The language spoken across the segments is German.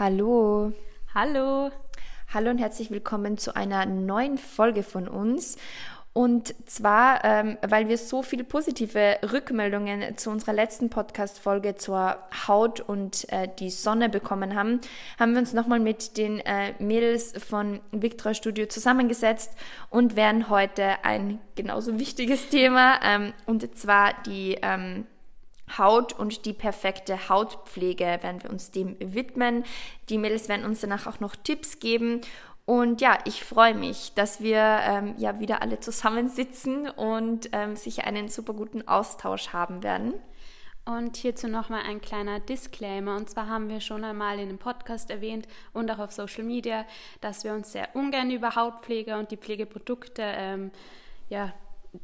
Hallo. Hallo. Hallo und herzlich willkommen zu einer neuen Folge von uns. Und zwar, ähm, weil wir so viele positive Rückmeldungen zu unserer letzten Podcast-Folge zur Haut und äh, die Sonne bekommen haben, haben wir uns nochmal mit den äh, Mädels von Victra Studio zusammengesetzt und werden heute ein genauso wichtiges Thema, ähm, und zwar die ähm, Haut und die perfekte Hautpflege werden wir uns dem widmen. Die Mädels werden uns danach auch noch Tipps geben und ja, ich freue mich, dass wir ähm, ja wieder alle zusammensitzen und ähm, sicher einen super guten Austausch haben werden. Und hierzu nochmal ein kleiner Disclaimer. Und zwar haben wir schon einmal in dem Podcast erwähnt und auch auf Social Media, dass wir uns sehr ungern über Hautpflege und die Pflegeprodukte ähm, ja,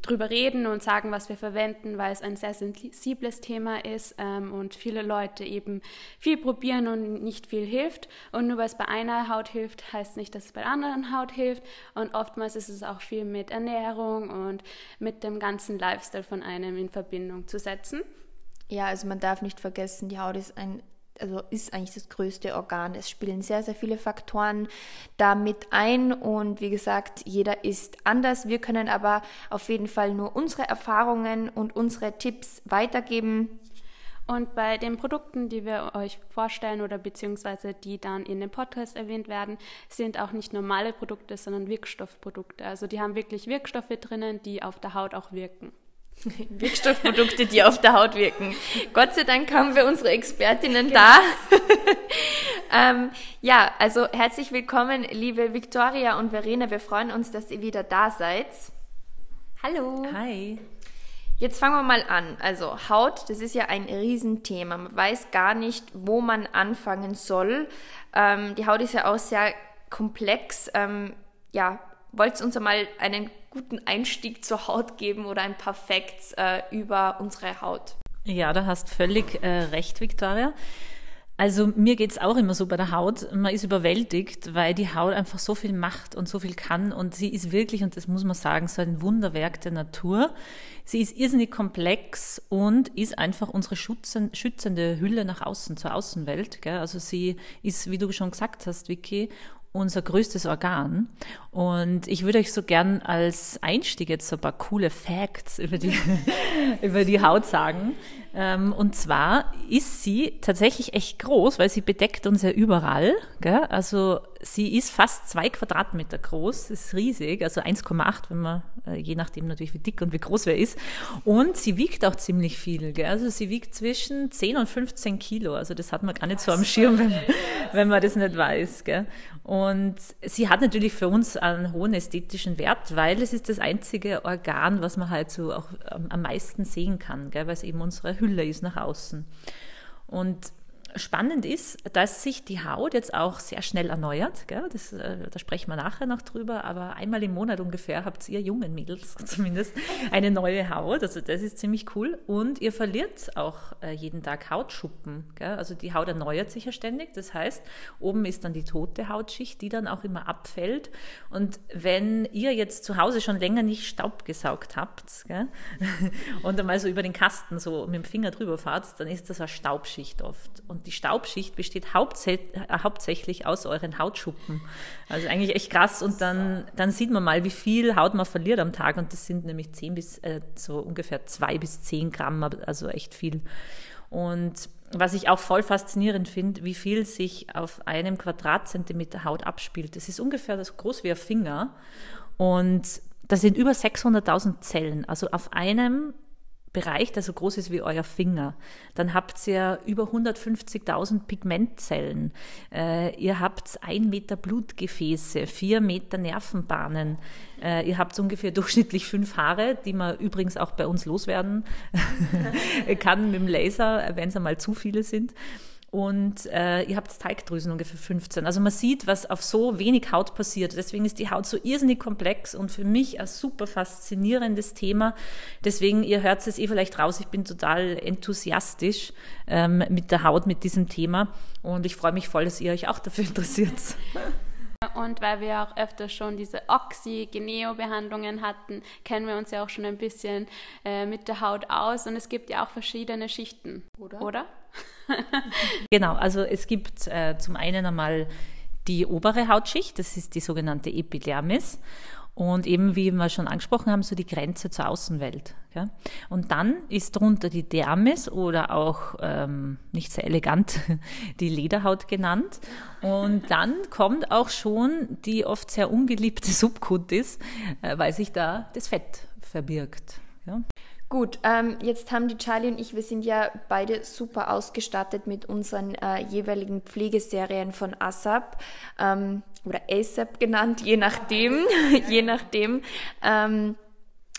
drüber reden und sagen, was wir verwenden, weil es ein sehr sensibles Thema ist ähm, und viele Leute eben viel probieren und nicht viel hilft. Und nur weil es bei einer Haut hilft, heißt nicht, dass es bei der anderen Haut hilft. Und oftmals ist es auch viel mit Ernährung und mit dem ganzen Lifestyle von einem in Verbindung zu setzen. Ja, also man darf nicht vergessen, die Haut ist ein also ist eigentlich das größte Organ. Es spielen sehr, sehr viele Faktoren da mit ein und wie gesagt, jeder ist anders. Wir können aber auf jeden Fall nur unsere Erfahrungen und unsere Tipps weitergeben. Und bei den Produkten, die wir euch vorstellen oder beziehungsweise die dann in dem Podcast erwähnt werden, sind auch nicht normale Produkte, sondern Wirkstoffprodukte. Also die haben wirklich Wirkstoffe drinnen, die auf der Haut auch wirken. Wirkstoffprodukte, die auf der Haut wirken. Gott sei Dank haben wir unsere Expertinnen genau. da. ähm, ja, also herzlich willkommen, liebe Victoria und Verena. Wir freuen uns, dass ihr wieder da seid. Hallo. Hi. Jetzt fangen wir mal an. Also Haut, das ist ja ein Riesenthema. Man weiß gar nicht, wo man anfangen soll. Ähm, die Haut ist ja auch sehr komplex. Ähm, ja, wollt ihr uns einmal einen guten Einstieg zur Haut geben oder ein paar Facts äh, über unsere Haut. Ja, da hast völlig äh, recht, Victoria. Also mir geht es auch immer so bei der Haut. Man ist überwältigt, weil die Haut einfach so viel macht und so viel kann. Und sie ist wirklich, und das muss man sagen, so ein Wunderwerk der Natur. Sie ist irrsinnig komplex und ist einfach unsere schützende Hülle nach außen, zur Außenwelt. Gell? Also sie ist, wie du schon gesagt hast, Vicky, unser größtes Organ. Und ich würde euch so gern als Einstieg jetzt so ein paar coole Facts über die, über die Haut sagen. Ähm, und zwar ist sie tatsächlich echt groß, weil sie bedeckt uns ja überall. Gell? Also sie ist fast zwei Quadratmeter groß, ist riesig, also 1,8, wenn man, äh, je nachdem natürlich wie dick und wie groß wer ist. Und sie wiegt auch ziemlich viel. Gell? Also sie wiegt zwischen 10 und 15 Kilo. Also das hat man gar nicht so am Schirm, wenn, wenn man das nicht weiß. Gell? Und sie hat natürlich für uns einen hohen ästhetischen Wert, weil es ist das einzige Organ, was man halt so auch am meisten sehen kann, gell? weil es eben unsere Hülle ist nach außen. Und spannend ist, dass sich die Haut jetzt auch sehr schnell erneuert. Das, äh, da sprechen wir nachher noch drüber, aber einmal im Monat ungefähr habt ihr jungen Mädels zumindest eine neue Haut. Also das ist ziemlich cool. Und ihr verliert auch äh, jeden Tag Hautschuppen. Also die Haut erneuert sich ja ständig. Das heißt, oben ist dann die tote Hautschicht, die dann auch immer abfällt. Und wenn ihr jetzt zu Hause schon länger nicht Staub gesaugt habt und einmal so über den Kasten so mit dem Finger drüber fahrt, dann ist das eine Staubschicht oft. Und die Staubschicht besteht äh, hauptsächlich aus euren Hautschuppen. Also eigentlich echt krass. Und dann, dann sieht man mal, wie viel Haut man verliert am Tag. Und das sind nämlich 10 bis, äh, so ungefähr 2 bis 10 Gramm, also echt viel. Und was ich auch voll faszinierend finde, wie viel sich auf einem Quadratzentimeter Haut abspielt. Das ist ungefähr so groß wie ein Finger. Und das sind über 600.000 Zellen. Also auf einem Bereich, der so groß ist wie euer Finger. Dann habt ihr über 150.000 Pigmentzellen. Äh, ihr habt ein Meter Blutgefäße, vier Meter Nervenbahnen. Äh, ihr habt ungefähr durchschnittlich fünf Haare, die man übrigens auch bei uns loswerden kann mit dem Laser, wenn es einmal zu viele sind und äh, ihr habt Teigdrüsen ungefähr 15. Also man sieht, was auf so wenig Haut passiert. Deswegen ist die Haut so irrsinnig komplex und für mich ein super faszinierendes Thema. Deswegen, ihr hört es eh vielleicht raus, ich bin total enthusiastisch ähm, mit der Haut, mit diesem Thema und ich freue mich voll, dass ihr euch auch dafür interessiert. Und weil wir auch öfter schon diese Oxy-Geneo-Behandlungen hatten, kennen wir uns ja auch schon ein bisschen äh, mit der Haut aus. Und es gibt ja auch verschiedene Schichten, oder? oder? genau, also es gibt äh, zum einen einmal die obere Hautschicht, das ist die sogenannte Epidermis. Und eben, wie wir schon angesprochen haben, so die Grenze zur Außenwelt. Ja? Und dann ist darunter die Dermis oder auch ähm, nicht sehr elegant die Lederhaut genannt. Und dann kommt auch schon die oft sehr ungeliebte Subkutis, äh, weil sich da das Fett verbirgt. Gut, ähm, jetzt haben die Charlie und ich, wir sind ja beide super ausgestattet mit unseren äh, jeweiligen Pflegeserien von ASAP ähm, oder ASAP genannt, je nachdem, je nachdem. Ähm,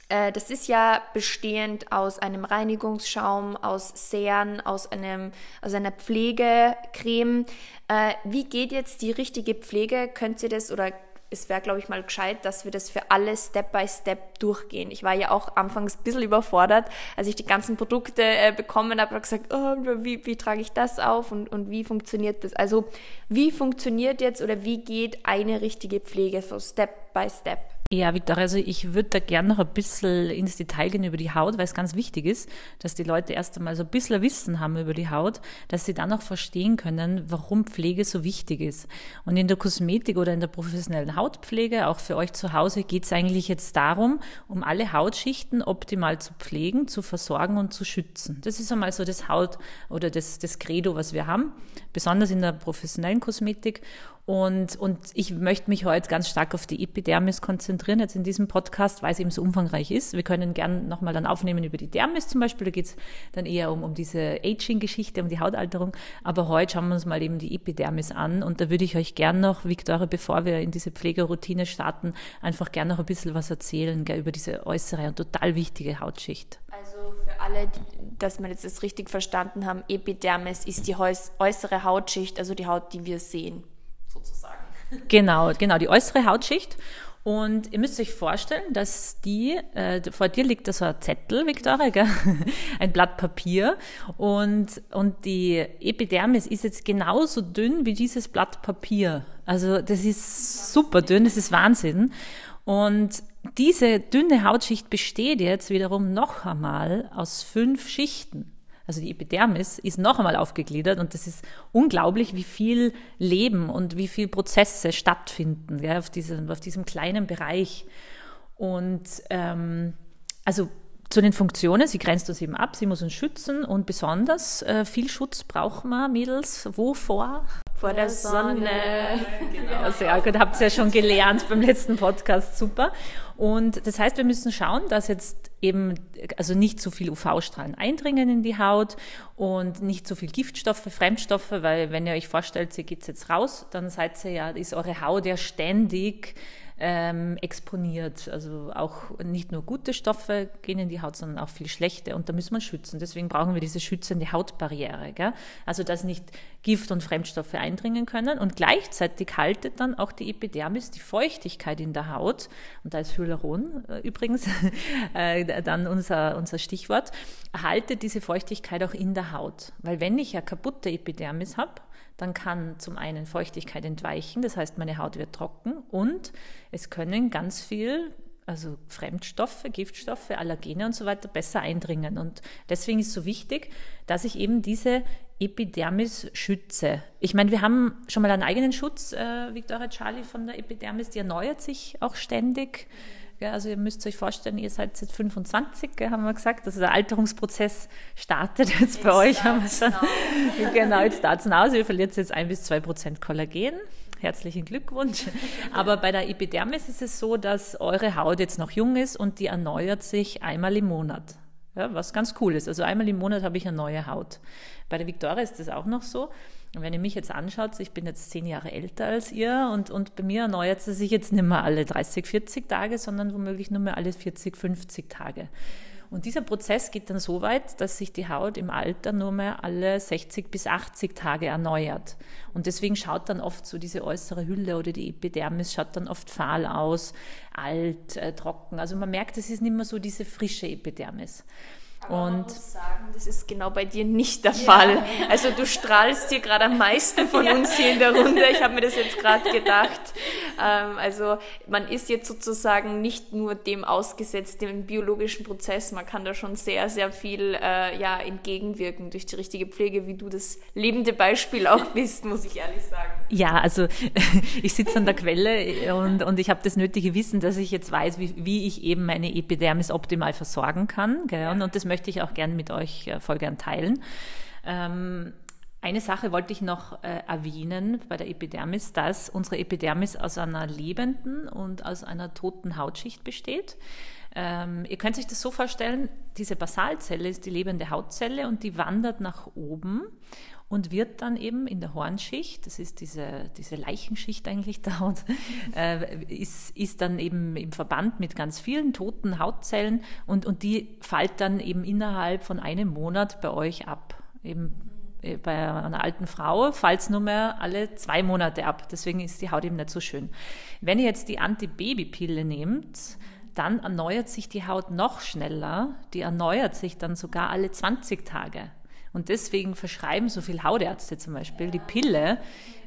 äh, das ist ja bestehend aus einem Reinigungsschaum, aus Seren, aus, einem, aus einer Pflegecreme. Äh, wie geht jetzt die richtige Pflege? Könnt ihr das oder es wäre, glaube ich, mal gescheit, dass wir das für alle Step by Step durchgehen. Ich war ja auch anfangs ein bisschen überfordert, als ich die ganzen Produkte äh, bekommen habe, habe gesagt, oh, wie, wie trage ich das auf und, und wie funktioniert das? Also wie funktioniert jetzt oder wie geht eine richtige Pflege so Step by Step? Ja, Victoria, also ich würde da gerne noch ein bisschen ins Detail gehen über die Haut, weil es ganz wichtig ist, dass die Leute erst einmal so ein bisschen Wissen haben über die Haut, dass sie dann auch verstehen können, warum Pflege so wichtig ist. Und in der Kosmetik oder in der professionellen Hautpflege, auch für euch zu Hause, geht es eigentlich jetzt darum, um alle Hautschichten optimal zu pflegen, zu versorgen und zu schützen. Das ist einmal so das Haut- oder das, das Credo, was wir haben, besonders in der professionellen Kosmetik. Und, und ich möchte mich heute ganz stark auf die Epidermis konzentrieren, jetzt in diesem Podcast, weil es eben so umfangreich ist. Wir können gern nochmal dann aufnehmen über die Dermis zum Beispiel. Da geht es dann eher um, um diese Aging-Geschichte, um die Hautalterung. Aber heute schauen wir uns mal eben die Epidermis an. Und da würde ich euch gern noch, Victoria, bevor wir in diese Pflegeroutine starten, einfach gern noch ein bisschen was erzählen gell, über diese äußere und total wichtige Hautschicht. Also für alle, dass wir jetzt das richtig verstanden haben, Epidermis ist die äußere Hautschicht, also die Haut, die wir sehen. Genau, genau, die äußere Hautschicht. Und ihr müsst euch vorstellen, dass die, äh, vor dir liegt da so ein Zettel, Victoria, gell? ein Blatt Papier. Und, und die Epidermis ist jetzt genauso dünn wie dieses Blatt Papier. Also das ist super dünn, das ist Wahnsinn. Und diese dünne Hautschicht besteht jetzt wiederum noch einmal aus fünf Schichten also die Epidermis, ist noch einmal aufgegliedert und das ist unglaublich, wie viel Leben und wie viel Prozesse stattfinden ja, auf, diesem, auf diesem kleinen Bereich. Und ähm, also zu den Funktionen, sie grenzt uns eben ab, sie muss uns schützen und besonders äh, viel Schutz brauchen wir, Mädels. Wovor? Vor der Sonne. Genau, sehr gut. Habt ihr ja schon gelernt beim letzten Podcast. Super. Und das heißt, wir müssen schauen, dass jetzt eben also nicht zu viel UV-Strahlen eindringen in die Haut und nicht zu viel Giftstoffe, Fremdstoffe, weil wenn ihr euch vorstellt, ihr geht jetzt raus, dann seid ihr ja, ist eure Haut ja ständig ähm, exponiert. Also auch nicht nur gute Stoffe gehen in die Haut, sondern auch viel schlechte. Und da müssen wir schützen. Deswegen brauchen wir diese schützende Hautbarriere. Gell? Also dass nicht Gift und Fremdstoffe eindringen können. Und gleichzeitig haltet dann auch die Epidermis die Feuchtigkeit in der Haut. Und da ist Hyaluron äh, übrigens äh, dann unser, unser Stichwort. Haltet diese Feuchtigkeit auch in der Haut. Weil wenn ich ja kaputte Epidermis habe, dann kann zum einen Feuchtigkeit entweichen, das heißt, meine Haut wird trocken und es können ganz viel also Fremdstoffe, Giftstoffe, Allergene und so weiter besser eindringen. Und deswegen ist es so wichtig, dass ich eben diese Epidermis schütze. Ich meine, wir haben schon mal einen eigenen Schutz, äh, Victoria Charlie von der Epidermis, die erneuert sich auch ständig. Gell? Also ihr müsst euch vorstellen, ihr seid jetzt 25, gell, haben wir gesagt. Also der Alterungsprozess startet jetzt bei euch. Haben wir schon. genau, jetzt start's now. Also ihr verliert jetzt ein bis zwei Prozent Kollagen. Herzlichen Glückwunsch. Aber bei der Epidermis ist es so, dass eure Haut jetzt noch jung ist und die erneuert sich einmal im Monat. Ja, was ganz cool ist. Also einmal im Monat habe ich eine neue Haut. Bei der Victoria ist das auch noch so. Und wenn ihr mich jetzt anschaut, ich bin jetzt zehn Jahre älter als ihr und, und bei mir erneuert sie sich jetzt nicht mehr alle 30, 40 Tage, sondern womöglich nur mehr alle 40, 50 Tage. Und dieser Prozess geht dann so weit, dass sich die Haut im Alter nur mehr alle 60 bis 80 Tage erneuert. Und deswegen schaut dann oft so diese äußere Hülle oder die Epidermis schaut dann oft fahl aus, alt, äh, trocken. Also man merkt, es ist nicht mehr so diese frische Epidermis. Aber und muss sagen, das ist genau bei dir nicht der ja. Fall. Also du strahlst hier gerade am meisten von ja. uns hier in der Runde. Ich habe mir das jetzt gerade gedacht. Ähm, also man ist jetzt sozusagen nicht nur dem ausgesetzt, dem biologischen Prozess. Man kann da schon sehr, sehr viel äh, ja, entgegenwirken durch die richtige Pflege, wie du das lebende Beispiel auch bist, muss ich ehrlich sagen. Ja, also ich sitze an der Quelle und, und ich habe das nötige Wissen, dass ich jetzt weiß, wie, wie ich eben meine Epidermis optimal versorgen kann. Gell? Und, und das möchte ich auch gerne mit euch äh, voll gern teilen. Ähm, eine Sache wollte ich noch äh, erwähnen bei der Epidermis, dass unsere Epidermis aus einer lebenden und aus einer toten Hautschicht besteht. Ähm, ihr könnt sich das so vorstellen, diese Basalzelle ist die lebende Hautzelle und die wandert nach oben und wird dann eben in der Hornschicht, das ist diese, diese Leichenschicht eigentlich der Haut, äh, ist, ist dann eben im Verband mit ganz vielen toten Hautzellen und, und die fällt dann eben innerhalb von einem Monat bei euch ab. Eben äh, bei einer alten Frau fällt es nur mehr alle zwei Monate ab. Deswegen ist die Haut eben nicht so schön. Wenn ihr jetzt die Antibabypille nehmt, dann erneuert sich die Haut noch schneller. Die erneuert sich dann sogar alle 20 Tage. Und deswegen verschreiben so viele Hautärzte zum Beispiel die Pille,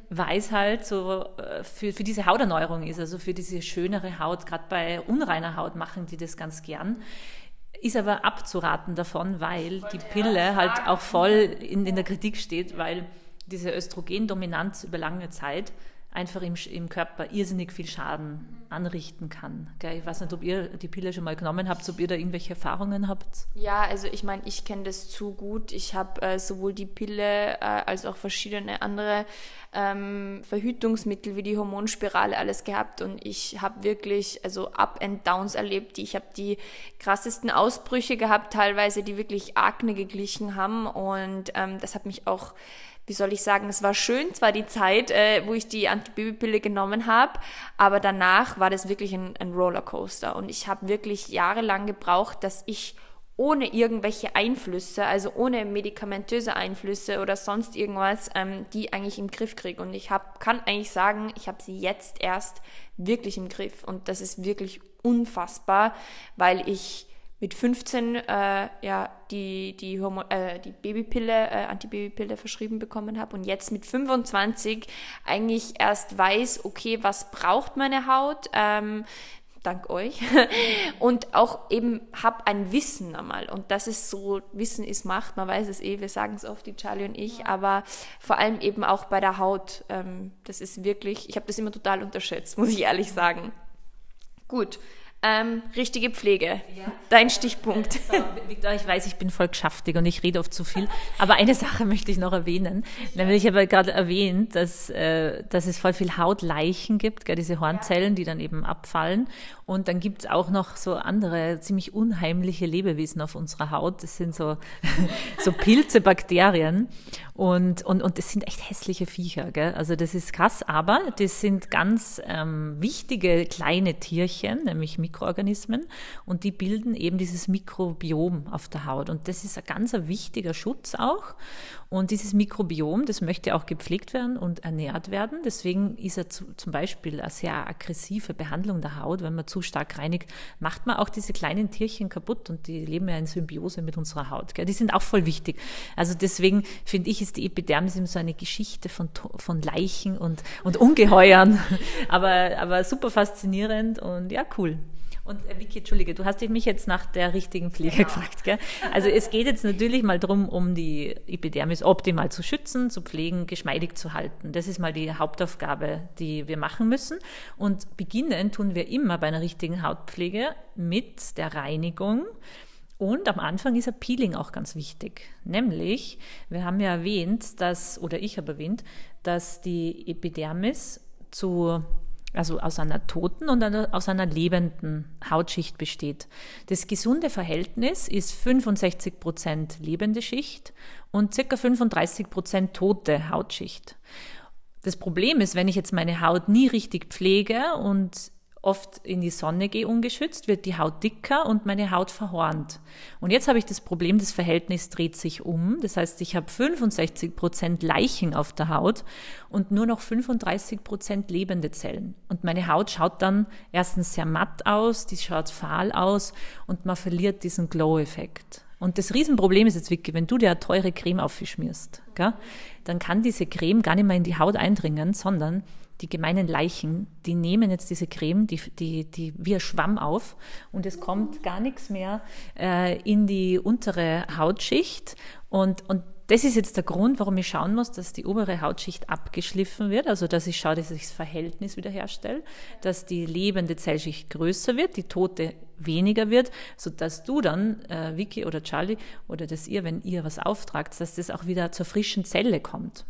weil es halt so äh, für, für diese Hauterneuerung ist, also für diese schönere Haut, gerade bei unreiner Haut machen die das ganz gern. Ist aber abzuraten davon, weil die Pille halt auch voll in, in der Kritik steht, weil diese Östrogendominanz über lange Zeit einfach im, im Körper irrsinnig viel Schaden anrichten kann. Gell? Ich weiß nicht, ob ihr die Pille schon mal genommen habt, ob ihr da irgendwelche Erfahrungen habt. Ja, also ich meine, ich kenne das zu gut. Ich habe äh, sowohl die Pille äh, als auch verschiedene andere ähm, Verhütungsmittel wie die Hormonspirale alles gehabt und ich habe wirklich also Up and Downs erlebt. Ich habe die krassesten Ausbrüche gehabt, teilweise die wirklich Akne geglichen haben und ähm, das hat mich auch wie soll ich sagen, es war schön, zwar die Zeit, äh, wo ich die Antibabypille genommen habe, aber danach war das wirklich ein, ein Rollercoaster und ich habe wirklich jahrelang gebraucht, dass ich ohne irgendwelche Einflüsse, also ohne medikamentöse Einflüsse oder sonst irgendwas, ähm, die eigentlich im Griff kriege. Und ich hab, kann eigentlich sagen, ich habe sie jetzt erst wirklich im Griff. Und das ist wirklich unfassbar, weil ich mit 15 äh, ja die die, Homo, äh, die Babypille äh, Antibabypille verschrieben bekommen habe und jetzt mit 25 eigentlich erst weiß okay was braucht meine Haut? Ähm, dank euch. Und auch eben habe ein Wissen einmal. Und das ist so Wissen ist Macht man weiß es eh wir sagen es oft die Charlie und ich aber vor allem eben auch bei der Haut ähm, das ist wirklich ich habe das immer total unterschätzt muss ich ehrlich sagen. Gut ähm, richtige Pflege. Ja. Dein Stichpunkt. So, Victor, ich weiß, ich bin voll geschäftig und ich rede oft zu viel. Aber eine Sache möchte ich noch erwähnen. Nämlich, ich habe gerade erwähnt, dass, äh, dass es voll viel Hautleichen gibt, gell, diese Hornzellen, die dann eben abfallen. Und dann gibt es auch noch so andere ziemlich unheimliche Lebewesen auf unserer Haut. Das sind so, so Pilze, Bakterien. Und, und, und das sind echt hässliche Viecher. Gell? Also das ist krass, aber das sind ganz ähm, wichtige kleine Tierchen, nämlich Mikroorganismen. Und die bilden eben dieses Mikrobiom auf der Haut. Und das ist ein ganz wichtiger Schutz auch. Und dieses Mikrobiom, das möchte auch gepflegt werden und ernährt werden. Deswegen ist er zu, zum Beispiel eine sehr aggressive Behandlung der Haut. Wenn man zu stark reinigt, macht man auch diese kleinen Tierchen kaputt und die leben ja in Symbiose mit unserer Haut. Gell? Die sind auch voll wichtig. Also deswegen finde ich, ist die Epidermis immer so eine Geschichte von, von Leichen und, und Ungeheuern. aber, aber super faszinierend und ja, cool. Und äh, Vicky, Entschuldige, du hast mich jetzt nach der richtigen Pflege genau. gefragt. Gell? Also es geht jetzt natürlich mal darum, um die Epidermis optimal zu schützen, zu pflegen, geschmeidig zu halten. Das ist mal die Hauptaufgabe, die wir machen müssen. Und beginnen tun wir immer bei einer richtigen Hautpflege mit der Reinigung. Und am Anfang ist ein Peeling auch ganz wichtig. Nämlich, wir haben ja erwähnt, dass, oder ich habe erwähnt, dass die Epidermis zu also aus einer toten und aus einer lebenden Hautschicht besteht. Das gesunde Verhältnis ist 65 Prozent lebende Schicht und circa 35 Prozent tote Hautschicht. Das Problem ist, wenn ich jetzt meine Haut nie richtig pflege und oft in die Sonne gehe ungeschützt, wird die Haut dicker und meine Haut verhornt. Und jetzt habe ich das Problem, das Verhältnis dreht sich um. Das heißt, ich habe 65 Prozent Leichen auf der Haut und nur noch 35 Prozent lebende Zellen. Und meine Haut schaut dann erstens sehr matt aus, die schaut fahl aus und man verliert diesen Glow-Effekt. Und das Riesenproblem ist jetzt wirklich, wenn du dir eine teure Creme aufschmierst, gell, dann kann diese Creme gar nicht mehr in die Haut eindringen, sondern die gemeinen Leichen, die nehmen jetzt diese Creme, die, die, die wie ein Schwamm auf und es kommt gar nichts mehr äh, in die untere Hautschicht und, und das ist jetzt der Grund, warum ich schauen muss, dass die obere Hautschicht abgeschliffen wird, also dass ich schaue, dass ich das Verhältnis wiederherstelle, dass die lebende Zellschicht größer wird, die tote weniger wird, sodass du dann, äh, Vicky oder Charlie, oder dass ihr, wenn ihr was auftragt, dass das auch wieder zur frischen Zelle kommt.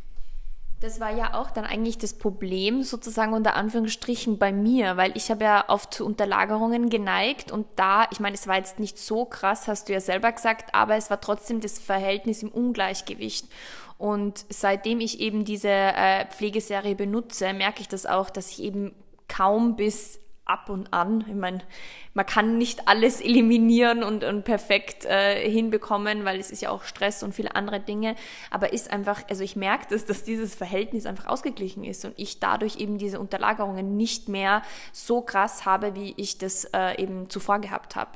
Das war ja auch dann eigentlich das Problem sozusagen unter Anführungsstrichen bei mir, weil ich habe ja oft zu Unterlagerungen geneigt und da, ich meine, es war jetzt nicht so krass, hast du ja selber gesagt, aber es war trotzdem das Verhältnis im Ungleichgewicht. Und seitdem ich eben diese äh, Pflegeserie benutze, merke ich das auch, dass ich eben kaum bis ab und an. Ich meine, man kann nicht alles eliminieren und, und perfekt äh, hinbekommen, weil es ist ja auch Stress und viele andere Dinge. Aber ist einfach, also ich merke das, dass dieses Verhältnis einfach ausgeglichen ist und ich dadurch eben diese Unterlagerungen nicht mehr so krass habe, wie ich das äh, eben zuvor gehabt habe.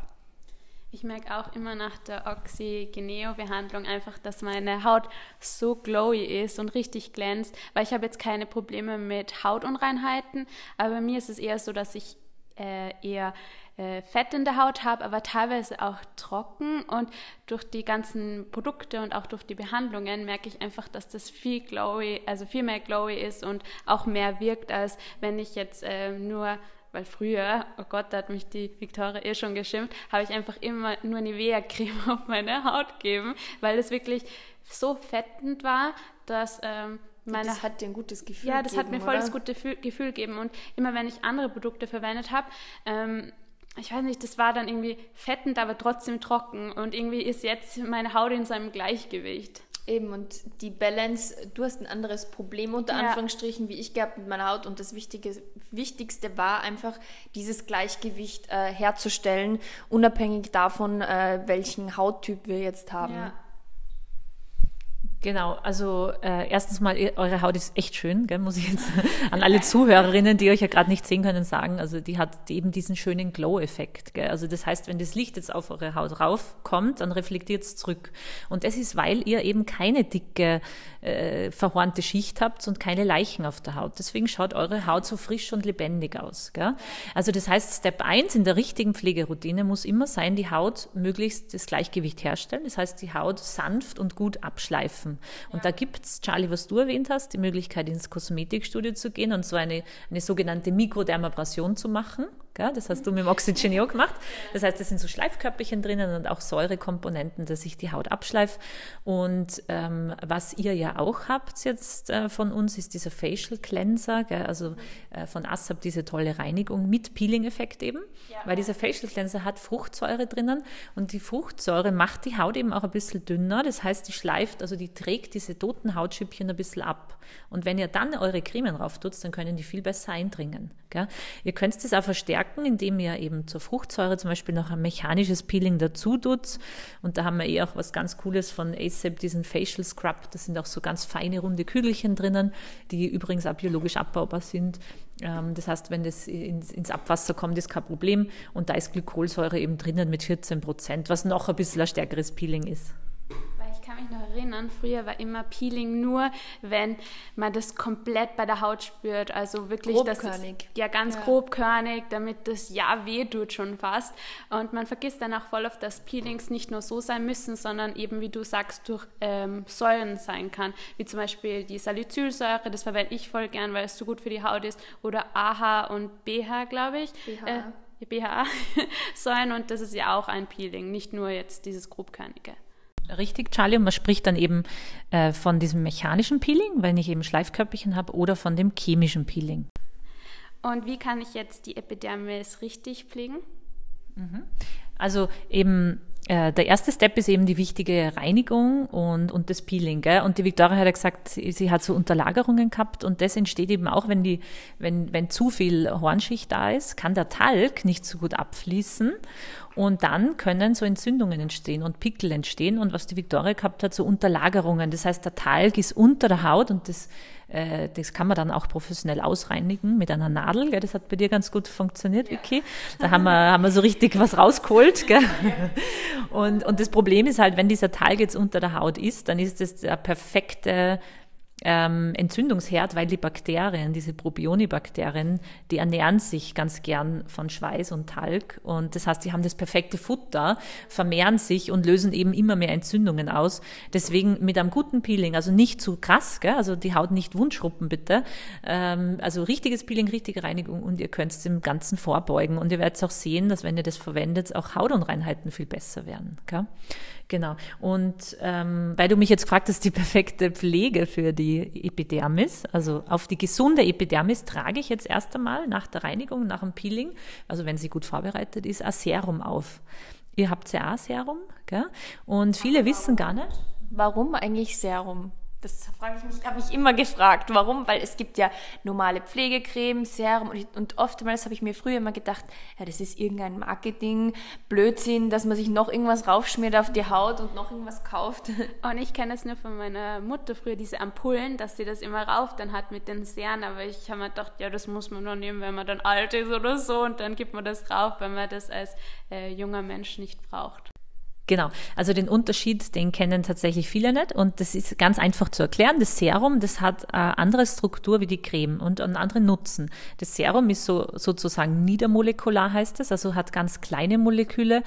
Ich merke auch immer nach der Oxygeneo-Behandlung einfach, dass meine Haut so glowy ist und richtig glänzt, weil ich habe jetzt keine Probleme mit Hautunreinheiten, aber bei mir ist es eher so, dass ich äh, eher äh, Fett in der Haut habe, aber teilweise auch trocken. Und durch die ganzen Produkte und auch durch die Behandlungen merke ich einfach, dass das viel glowy, also viel mehr glowy ist und auch mehr wirkt, als wenn ich jetzt äh, nur weil früher, oh Gott, da hat mich die Victoria eh schon geschimpft, habe ich einfach immer nur Nivea-Creme auf meine Haut gegeben, weil es wirklich so fettend war, dass ähm, meine, das hat dir ein gutes Gefühl Ja, das gegeben, hat mir voll das gute Gefühl gegeben. Und immer wenn ich andere Produkte verwendet habe, ähm, ich weiß nicht, das war dann irgendwie fettend, aber trotzdem trocken. Und irgendwie ist jetzt meine Haut in seinem Gleichgewicht. Eben, und die Balance, du hast ein anderes Problem unter ja. Anführungsstrichen wie ich gehabt mit meiner Haut. Und das Wichtige, Wichtigste war einfach, dieses Gleichgewicht äh, herzustellen, unabhängig davon, äh, welchen Hauttyp wir jetzt haben. Ja. Genau, also äh, erstens mal, eure Haut ist echt schön, gell, muss ich jetzt an alle Zuhörerinnen, die euch ja gerade nicht sehen können, sagen. Also die hat eben diesen schönen Glow-Effekt. Also das heißt, wenn das Licht jetzt auf eure Haut raufkommt, dann reflektiert es zurück. Und das ist, weil ihr eben keine dicke, äh, verhornte Schicht habt und keine Leichen auf der Haut. Deswegen schaut eure Haut so frisch und lebendig aus. Gell? Also das heißt, Step 1 in der richtigen Pflegeroutine muss immer sein, die Haut möglichst das Gleichgewicht herstellen. Das heißt, die Haut sanft und gut abschleifen. Und ja. da gibt es, Charlie, was du erwähnt hast, die Möglichkeit, ins Kosmetikstudio zu gehen und so eine, eine sogenannte Mikrodermabrasion zu machen. Gell? Das hast du mit dem Oxygenio gemacht. Das heißt, es sind so Schleifkörperchen drinnen und auch Säurekomponenten, dass sich die Haut abschleift. Und ähm, was ihr ja auch habt jetzt äh, von uns, ist dieser Facial Cleanser, gell? also äh, von Assab diese tolle Reinigung mit Peeling-Effekt eben, ja. weil dieser Facial Cleanser hat Fruchtsäure drinnen und die Fruchtsäure macht die Haut eben auch ein bisschen dünner. Das heißt, die schleift, also die trägt diese toten Hautschüppchen ein bisschen ab. Und wenn ihr dann eure Cremen drauf tut, dann können die viel besser eindringen. Gell? Ihr könnt das auch verstärken, indem ihr eben zur Fruchtsäure zum Beispiel noch ein mechanisches Peeling dazu tut. Und da haben wir eh auch was ganz Cooles von ASAP, diesen Facial Scrub. Da sind auch so ganz feine runde Kügelchen drinnen, die übrigens auch biologisch abbaubar sind. Ähm, das heißt, wenn das ins, Abwasser kommt, ist kein Problem. Und da ist Glykolsäure eben drinnen mit 14 Prozent, was noch ein bisschen ein stärkeres Peeling ist kann mich noch erinnern, früher war immer Peeling nur, wenn man das komplett bei der Haut spürt. Also wirklich grobkörnig. Das ist, ja, ganz ja. grobkörnig, damit das ja weh tut schon fast. Und man vergisst dann auch voll oft, dass Peelings nicht nur so sein müssen, sondern eben, wie du sagst, durch ähm, Säuren sein kann. Wie zum Beispiel die Salicylsäure, das verwende ich voll gern, weil es so gut für die Haut ist. Oder AHA und BH, glaube ich. BH. Äh, BHA-Säuren und das ist ja auch ein Peeling, nicht nur jetzt dieses grobkörnige. Richtig, Charlie. Und man spricht dann eben äh, von diesem mechanischen Peeling, wenn ich eben Schleifkörperchen habe, oder von dem chemischen Peeling. Und wie kann ich jetzt die Epidermis richtig pflegen? Mhm. Also eben äh, der erste Step ist eben die wichtige Reinigung und, und das Peeling. Gell? Und die Victoria hat ja gesagt, sie, hat so Unterlagerungen gehabt und das entsteht eben auch, wenn, die, wenn, wenn zu viel Hornschicht da ist, kann der Talg nicht so gut abfließen und dann können so Entzündungen entstehen und Pickel entstehen und was die Victoria gehabt hat, so Unterlagerungen. Das heißt, der Talg ist unter der Haut und das äh, das kann man dann auch professionell ausreinigen mit einer Nadel. Gell? Das hat bei dir ganz gut funktioniert, Vicky. Da haben wir, haben wir so richtig was rausgeholt. Gell? Und, und das Problem ist halt, wenn dieser Talg jetzt unter der Haut ist, dann ist das der perfekte ähm, Entzündungsherd, weil die Bakterien, diese Probionibakterien, die ernähren sich ganz gern von Schweiß und Talg. Und das heißt, die haben das perfekte Futter, vermehren sich und lösen eben immer mehr Entzündungen aus. Deswegen mit einem guten Peeling, also nicht zu krass, gell? also die Haut nicht wundschruppen bitte. Ähm, also richtiges Peeling, richtige Reinigung und ihr könnt es dem Ganzen vorbeugen. Und ihr werdet auch sehen, dass wenn ihr das verwendet, auch Hautunreinheiten viel besser werden. Gell? Genau. Und ähm, weil du mich jetzt gefragt hast, die perfekte Pflege für die Epidermis, also auf die gesunde Epidermis trage ich jetzt erst einmal nach der Reinigung, nach dem Peeling, also wenn sie gut vorbereitet ist, ein Serum auf. Ihr habt ja auch Serum, gell? Und viele wissen gar nicht. Warum eigentlich Serum? Das frage ich mich, habe ich immer gefragt. Warum? Weil es gibt ja normale Pflegecreme, Serum und, und oftmals habe ich mir früher immer gedacht, ja, das ist irgendein Marketing, Blödsinn, dass man sich noch irgendwas raufschmiert auf die Haut und noch irgendwas kauft. Und ich kenne es nur von meiner Mutter früher, diese Ampullen, dass sie das immer rauf dann hat mit den Serien, aber ich habe mir gedacht, ja, das muss man nur nehmen, wenn man dann alt ist oder so und dann gibt man das rauf, wenn man das als äh, junger Mensch nicht braucht. Genau, also den Unterschied, den kennen tatsächlich viele nicht und das ist ganz einfach zu erklären. Das Serum, das hat eine andere Struktur wie die Creme und einen anderen Nutzen. Das Serum ist so, sozusagen niedermolekular heißt es, also hat ganz kleine Moleküle,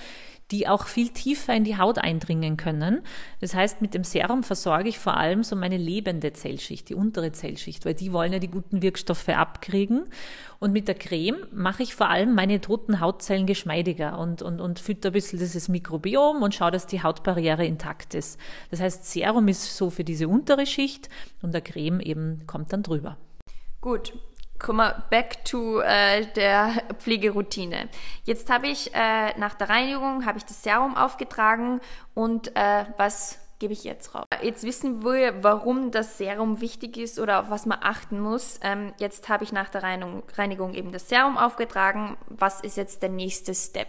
die auch viel tiefer in die Haut eindringen können. Das heißt, mit dem Serum versorge ich vor allem so meine lebende Zellschicht, die untere Zellschicht, weil die wollen ja die guten Wirkstoffe abkriegen. Und mit der Creme mache ich vor allem meine toten Hautzellen geschmeidiger und, und, und fütter ein bisschen dieses Mikrobiom und schaue, dass die Hautbarriere intakt ist. Das heißt, Serum ist so für diese untere Schicht und der Creme eben kommt dann drüber. Gut, Kommen wir back to äh, der Pflegeroutine. Jetzt habe ich äh, nach der Reinigung habe ich das Serum aufgetragen und äh, was gebe ich jetzt raus? Jetzt wissen wir, warum das Serum wichtig ist oder auf was man achten muss. Ähm, jetzt habe ich nach der Reinigung, Reinigung eben das Serum aufgetragen. Was ist jetzt der nächste Step?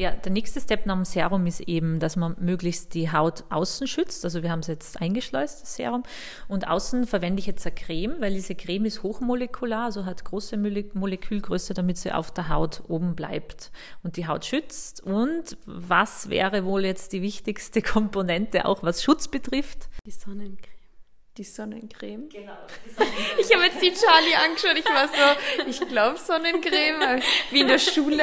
Ja, der nächste Step nach dem Serum ist eben, dass man möglichst die Haut außen schützt. Also wir haben es jetzt eingeschleust, das Serum. Und außen verwende ich jetzt eine Creme, weil diese Creme ist hochmolekular, also hat große Molekülgröße, damit sie auf der Haut oben bleibt und die Haut schützt. Und was wäre wohl jetzt die wichtigste Komponente, auch was Schutz betrifft? Die Sonnencreme. Die Sonnencreme. Genau. Die Sonnencreme. ich habe jetzt die Charlie angeschaut. Ich war so, ich glaube Sonnencreme, wie in der Schule.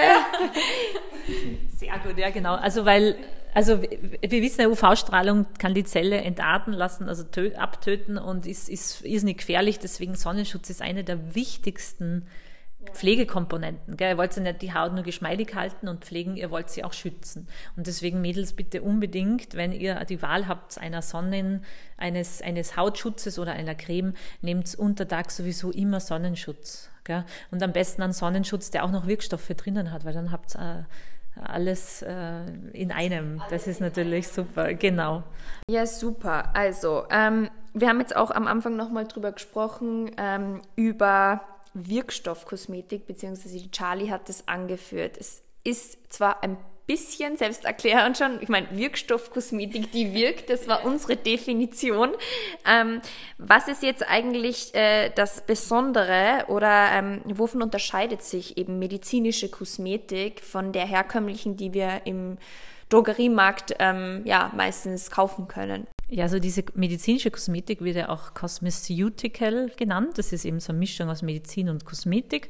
Sehr gut, ja genau. Also weil, also wir wissen, UV-Strahlung kann die Zelle entarten lassen, also abtöten und ist, ist, ist nicht gefährlich. Deswegen Sonnenschutz ist eine der wichtigsten Pflegekomponenten. Gell? Ihr wollt ja nicht die Haut nur geschmeidig halten und pflegen, ihr wollt sie auch schützen. Und deswegen, Mädels, bitte unbedingt, wenn ihr die Wahl habt einer Sonnen, eines, eines Hautschutzes oder einer Creme, nehmt untertags sowieso immer Sonnenschutz. Gell? Und am besten einen Sonnenschutz, der auch noch Wirkstoffe drinnen hat, weil dann habt ihr äh, alles äh, in einem. Das ist natürlich super, genau. Ja, super. Also, ähm, wir haben jetzt auch am Anfang nochmal drüber gesprochen, ähm, über Wirkstoffkosmetik, beziehungsweise die Charlie hat das angeführt. Es ist zwar ein bisschen selbsterklärend schon, ich meine, Wirkstoffkosmetik, die wirkt, das war unsere Definition. Ähm, was ist jetzt eigentlich äh, das Besondere oder ähm, wovon unterscheidet sich eben medizinische Kosmetik von der herkömmlichen, die wir im Drogeriemarkt ähm, ja meistens kaufen können? Ja, also diese medizinische Kosmetik wird ja auch Cosmeceutical genannt. Das ist eben so eine Mischung aus Medizin und Kosmetik.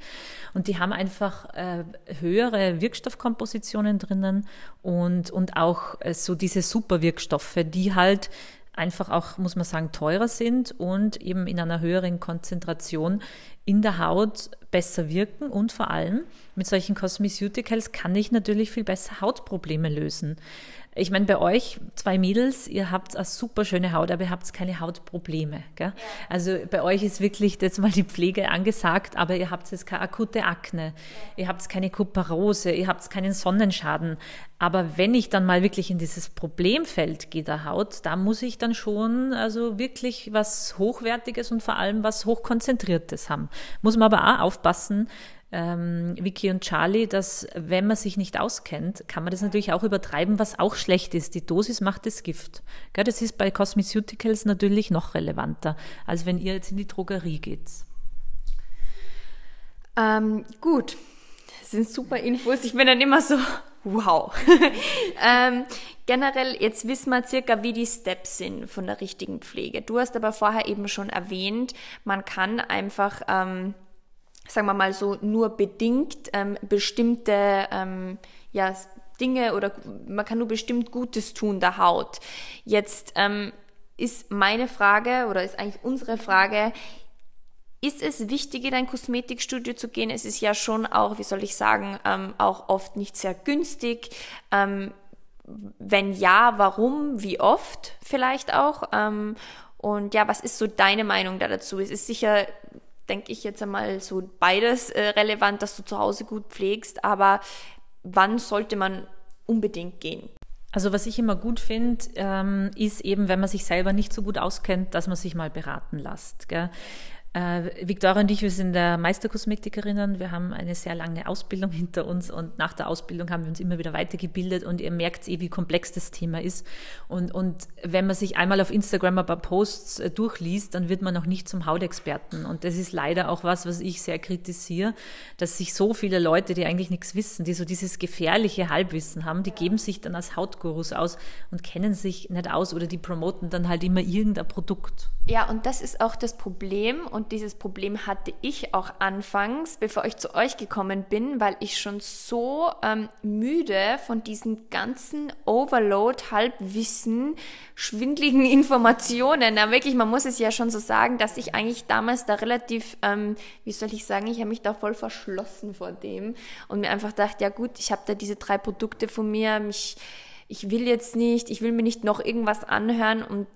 Und die haben einfach äh, höhere Wirkstoffkompositionen drinnen und, und auch äh, so diese Superwirkstoffe, die halt einfach auch, muss man sagen, teurer sind und eben in einer höheren Konzentration in der Haut besser wirken und vor allem mit solchen Cosmeceuticals kann ich natürlich viel besser Hautprobleme lösen. Ich meine, bei euch, zwei Mädels, ihr habt eine super schöne Haut, aber ihr habt keine Hautprobleme. Gell? Ja. Also bei euch ist wirklich jetzt mal die Pflege angesagt, aber ihr habt jetzt keine akute Akne, ja. ihr habt keine Kuparose, ihr habt keinen Sonnenschaden. Aber wenn ich dann mal wirklich in dieses Problemfeld gehe der Haut, da muss ich dann schon also wirklich was Hochwertiges und vor allem was Hochkonzentriertes haben. Muss man aber auch aufpassen, ähm, Vicky und Charlie, dass wenn man sich nicht auskennt, kann man das natürlich auch übertreiben, was auch schlecht ist. Die Dosis macht das Gift. Gell, das ist bei Cosmeceuticals natürlich noch relevanter, als wenn ihr jetzt in die Drogerie geht. Ähm, gut, das sind super Infos. Ich bin dann immer so, wow. ähm, generell, jetzt wissen wir circa, wie die Steps sind von der richtigen Pflege. Du hast aber vorher eben schon erwähnt, man kann einfach... Ähm, sagen wir mal so, nur bedingt ähm, bestimmte ähm, ja, Dinge oder man kann nur bestimmt Gutes tun der Haut. Jetzt ähm, ist meine Frage oder ist eigentlich unsere Frage, ist es wichtig, in ein Kosmetikstudio zu gehen? Es ist ja schon auch, wie soll ich sagen, ähm, auch oft nicht sehr günstig. Ähm, wenn ja, warum? Wie oft vielleicht auch? Ähm, und ja, was ist so deine Meinung da dazu? Es ist sicher denke ich jetzt einmal so beides äh, relevant, dass du zu Hause gut pflegst, aber wann sollte man unbedingt gehen? Also was ich immer gut finde, ähm, ist eben, wenn man sich selber nicht so gut auskennt, dass man sich mal beraten lässt. Gell? Äh, Victoria und ich, wir sind der Meisterkosmetikerinnen. Wir haben eine sehr lange Ausbildung hinter uns und nach der Ausbildung haben wir uns immer wieder weitergebildet und ihr merkt eh, wie komplex das Thema ist. Und, und wenn man sich einmal auf Instagram ein paar Posts äh, durchliest, dann wird man noch nicht zum Hautexperten. Und das ist leider auch was, was ich sehr kritisiere, dass sich so viele Leute, die eigentlich nichts wissen, die so dieses gefährliche Halbwissen haben, die geben sich dann als Hautgurus aus und kennen sich nicht aus oder die promoten dann halt immer irgendein Produkt. Ja, und das ist auch das Problem und dieses Problem hatte ich auch anfangs, bevor ich zu euch gekommen bin, weil ich schon so ähm, müde von diesen ganzen Overload, Halbwissen, schwindligen Informationen. Na wirklich, man muss es ja schon so sagen, dass ich eigentlich damals da relativ, ähm, wie soll ich sagen, ich habe mich da voll verschlossen vor dem und mir einfach gedacht, ja gut, ich habe da diese drei Produkte von mir, mich ich will jetzt nicht, ich will mir nicht noch irgendwas anhören und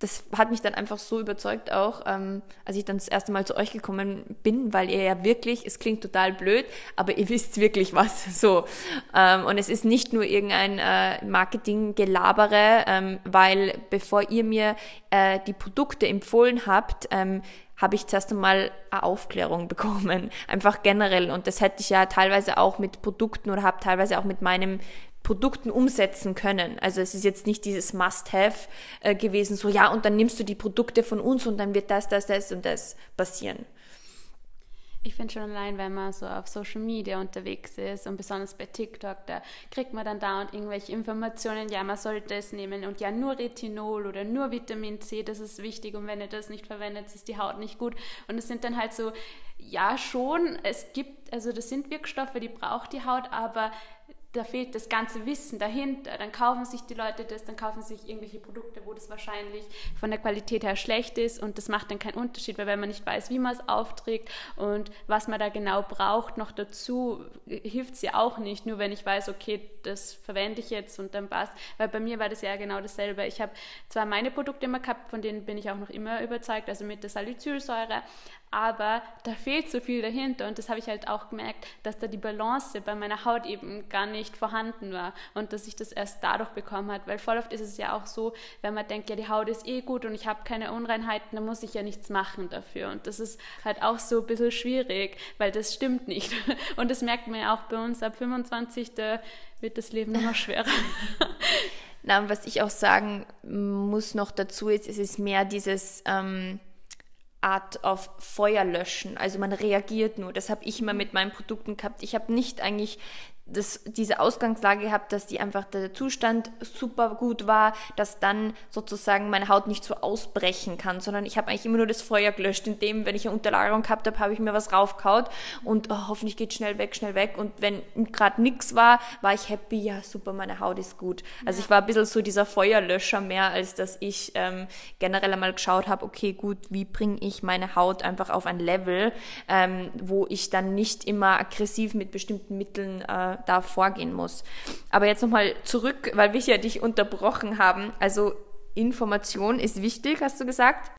das hat mich dann einfach so überzeugt auch, ähm, als ich dann das erste Mal zu euch gekommen bin, weil ihr ja wirklich, es klingt total blöd, aber ihr wisst wirklich was. So ähm, und es ist nicht nur irgendein äh, Marketing-Gelabere, ähm, weil bevor ihr mir äh, die Produkte empfohlen habt, ähm, habe ich zuerst einmal eine Aufklärung bekommen, einfach generell. Und das hätte ich ja teilweise auch mit Produkten oder habe teilweise auch mit meinem Produkten umsetzen können. Also es ist jetzt nicht dieses Must-Have äh, gewesen, so ja, und dann nimmst du die Produkte von uns und dann wird das, das, das und das passieren. Ich finde schon allein, wenn man so auf Social Media unterwegs ist und besonders bei TikTok, da kriegt man dann da und irgendwelche Informationen, ja, man sollte es nehmen und ja, nur Retinol oder nur Vitamin C, das ist wichtig und wenn ihr das nicht verwendet, ist die Haut nicht gut. Und es sind dann halt so, ja, schon, es gibt, also das sind Wirkstoffe, die braucht die Haut, aber da fehlt das ganze Wissen dahinter. Dann kaufen sich die Leute das, dann kaufen sich irgendwelche Produkte, wo das wahrscheinlich von der Qualität her schlecht ist und das macht dann keinen Unterschied, weil wenn man nicht weiß, wie man es aufträgt und was man da genau braucht, noch dazu hilft es ja auch nicht, nur wenn ich weiß, okay, das verwende ich jetzt und dann passt. Weil bei mir war das ja genau dasselbe. Ich habe zwar meine Produkte immer gehabt, von denen bin ich auch noch immer überzeugt, also mit der Salicylsäure, aber da fehlt so viel dahinter und das habe ich halt auch gemerkt, dass da die Balance bei meiner Haut eben gar nicht vorhanden war und dass ich das erst dadurch bekommen hat, weil voll oft ist es ja auch so, wenn man denkt, ja die Haut ist eh gut und ich habe keine Unreinheiten, dann muss ich ja nichts machen dafür. Und das ist halt auch so ein bisschen schwierig, weil das stimmt nicht. Und das merkt man ja auch bei uns. Ab 25, da wird das Leben noch schwerer. Na, was ich auch sagen muss noch dazu ist, es ist mehr dieses ähm, Art auf Feuer löschen. Also man reagiert nur. Das habe ich immer mit meinen Produkten gehabt. Ich habe nicht eigentlich das, diese Ausgangslage gehabt, dass die einfach der Zustand super gut war, dass dann sozusagen meine Haut nicht so ausbrechen kann, sondern ich habe eigentlich immer nur das Feuer gelöscht, indem, wenn ich eine Unterlagerung gehabt habe, habe ich mir was raufgehaut und oh, hoffentlich geht schnell weg, schnell weg. Und wenn gerade nichts war, war ich happy, ja super, meine Haut ist gut. Also ja. ich war ein bisschen so dieser Feuerlöscher mehr, als dass ich ähm, generell einmal geschaut habe, okay, gut, wie bringe ich meine Haut einfach auf ein Level, ähm, wo ich dann nicht immer aggressiv mit bestimmten Mitteln äh, da vorgehen muss. Aber jetzt nochmal zurück, weil wir ja dich unterbrochen haben. Also Information ist wichtig, hast du gesagt?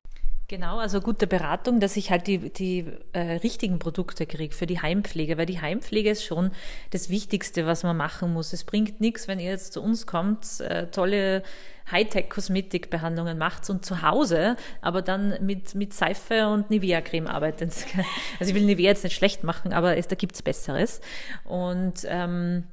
Genau, also gute Beratung, dass ich halt die, die äh, richtigen Produkte kriege für die Heimpflege, weil die Heimpflege ist schon das Wichtigste, was man machen muss. Es bringt nichts, wenn ihr jetzt zu uns kommt, äh, tolle Hightech-Kosmetikbehandlungen macht und zu Hause, aber dann mit, mit Seife und Nivea-Creme arbeitet. Also ich will Nivea jetzt nicht schlecht machen, aber es, da gibt's Besseres. Und ähm,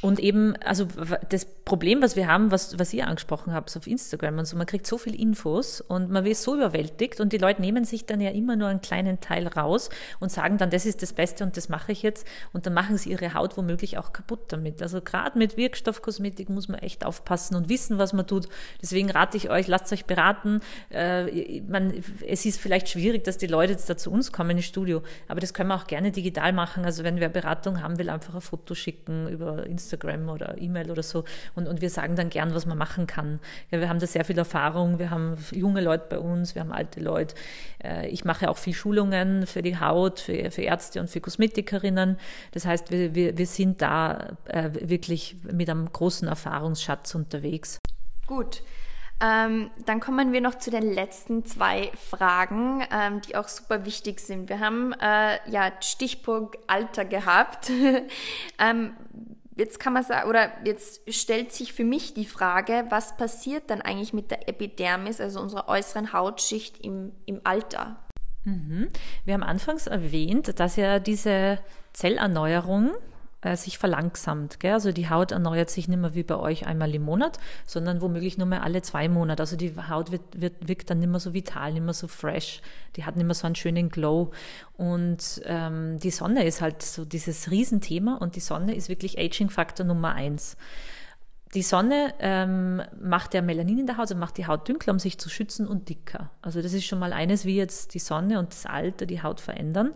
und eben, also das Problem, was wir haben, was, was ihr angesprochen habt auf Instagram und so, man kriegt so viel Infos und man wird so überwältigt und die Leute nehmen sich dann ja immer nur einen kleinen Teil raus und sagen dann, das ist das Beste und das mache ich jetzt und dann machen sie ihre Haut womöglich auch kaputt damit. Also gerade mit Wirkstoffkosmetik muss man echt aufpassen und wissen, was man tut. Deswegen rate ich euch, lasst euch beraten. Äh, man, es ist vielleicht schwierig, dass die Leute jetzt da zu uns kommen ins Studio, aber das können wir auch gerne digital machen. Also wenn wer Beratung haben will, einfach ein Foto schicken über Instagram Instagram oder E-Mail oder so. Und, und wir sagen dann gern, was man machen kann. Ja, wir haben da sehr viel Erfahrung. Wir haben junge Leute bei uns, wir haben alte Leute. Äh, ich mache auch viel Schulungen für die Haut, für, für Ärzte und für Kosmetikerinnen. Das heißt, wir, wir, wir sind da äh, wirklich mit einem großen Erfahrungsschatz unterwegs. Gut. Ähm, dann kommen wir noch zu den letzten zwei Fragen, ähm, die auch super wichtig sind. Wir haben äh, ja Stichpunkt Alter gehabt. ähm, jetzt kann man sagen, oder jetzt stellt sich für mich die Frage, was passiert dann eigentlich mit der Epidermis, also unserer äußeren Hautschicht im, im Alter? Mhm. Wir haben anfangs erwähnt, dass ja diese Zellerneuerung äh, sich verlangsamt. Gell? Also die Haut erneuert sich nicht mehr wie bei euch einmal im Monat, sondern womöglich nur mehr alle zwei Monate. Also die Haut wird, wird, wirkt dann nicht mehr so vital, nicht mehr so fresh. Die hat nicht mehr so einen schönen Glow. Und ähm, die Sonne ist halt so dieses Riesenthema und die Sonne ist wirklich Aging-Faktor Nummer eins die Sonne ähm, macht ja Melanin in der Haut, also macht die Haut dunkler, um sich zu schützen und dicker. Also das ist schon mal eines, wie jetzt die Sonne und das Alter die Haut verändern.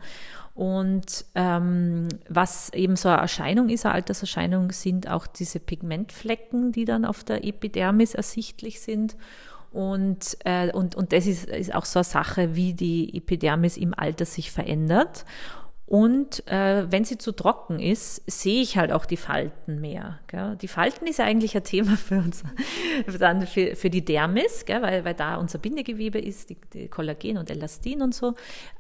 Und ähm, was eben so eine Erscheinung ist, eine Alterserscheinung, sind auch diese Pigmentflecken, die dann auf der Epidermis ersichtlich sind. Und, äh, und, und das ist, ist auch so eine Sache, wie die Epidermis im Alter sich verändert. Und äh, wenn sie zu trocken ist, sehe ich halt auch die Falten mehr. Gell? Die Falten ist eigentlich ein Thema für uns, dann für, für die Dermis, gell? Weil, weil da unser Bindegewebe ist, die, die Kollagen und Elastin und so.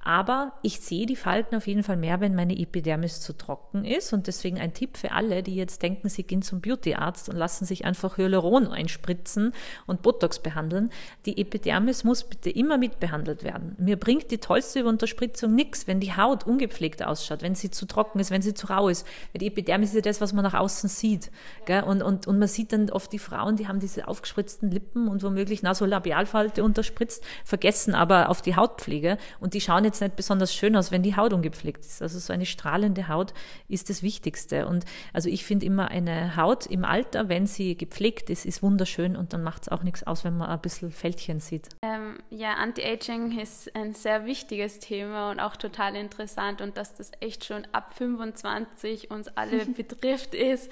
Aber ich sehe die Falten auf jeden Fall mehr, wenn meine Epidermis zu trocken ist. Und deswegen ein Tipp für alle, die jetzt denken, sie gehen zum Beautyarzt und lassen sich einfach Hyaluron einspritzen und Botox behandeln. Die Epidermis muss bitte immer mitbehandelt werden. Mir bringt die tollste Unterspritzung nichts, wenn die Haut ungepflegt ausschaut, wenn sie zu trocken ist, wenn sie zu rau ist. Die Epidermis ist ja das, was man nach außen sieht. Gell? Und, und, und man sieht dann oft die Frauen, die haben diese aufgespritzten Lippen und womöglich Nasolabialfalte unterspritzt, vergessen aber auf die Hautpflege und die schauen jetzt nicht besonders schön aus, wenn die Haut ungepflegt ist. Also so eine strahlende Haut ist das Wichtigste. Und also ich finde immer eine Haut im Alter, wenn sie gepflegt ist, ist wunderschön und dann macht es auch nichts aus, wenn man ein bisschen Fältchen sieht. Ähm, ja, Anti-Aging ist ein sehr wichtiges Thema und auch total interessant und dass das echt schon ab 25 uns alle betrifft, ist.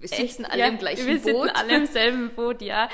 Wir sitzen alle ja, im gleichen wir Boot. Wir sitzen alle im selben Boot, ja.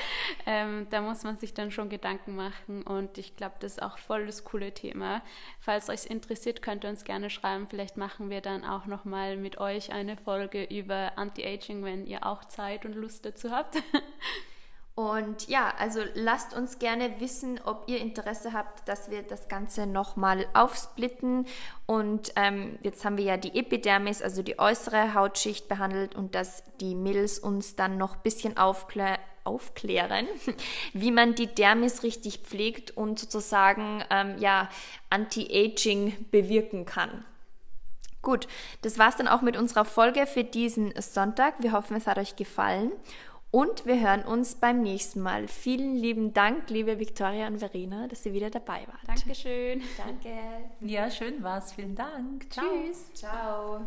Ähm, da muss man sich dann schon Gedanken machen und ich glaube, das ist auch voll das coole Thema. Falls euch interessiert, könnt ihr uns gerne schreiben. Vielleicht machen wir dann auch nochmal mit euch eine Folge über Anti-Aging, wenn ihr auch Zeit und Lust dazu habt. Und ja, also lasst uns gerne wissen, ob ihr Interesse habt, dass wir das Ganze nochmal aufsplitten. Und ähm, jetzt haben wir ja die Epidermis, also die äußere Hautschicht behandelt und dass die Mills uns dann noch ein bisschen aufklä aufklären, wie man die Dermis richtig pflegt und sozusagen ähm, ja, Anti-Aging bewirken kann. Gut, das war's dann auch mit unserer Folge für diesen Sonntag. Wir hoffen, es hat euch gefallen. Und wir hören uns beim nächsten Mal. Vielen lieben Dank, liebe Viktoria und Verena, dass ihr wieder dabei wart. Dankeschön. Danke. Ja, schön war's. Vielen Dank. Ciao. Tschüss. Ciao.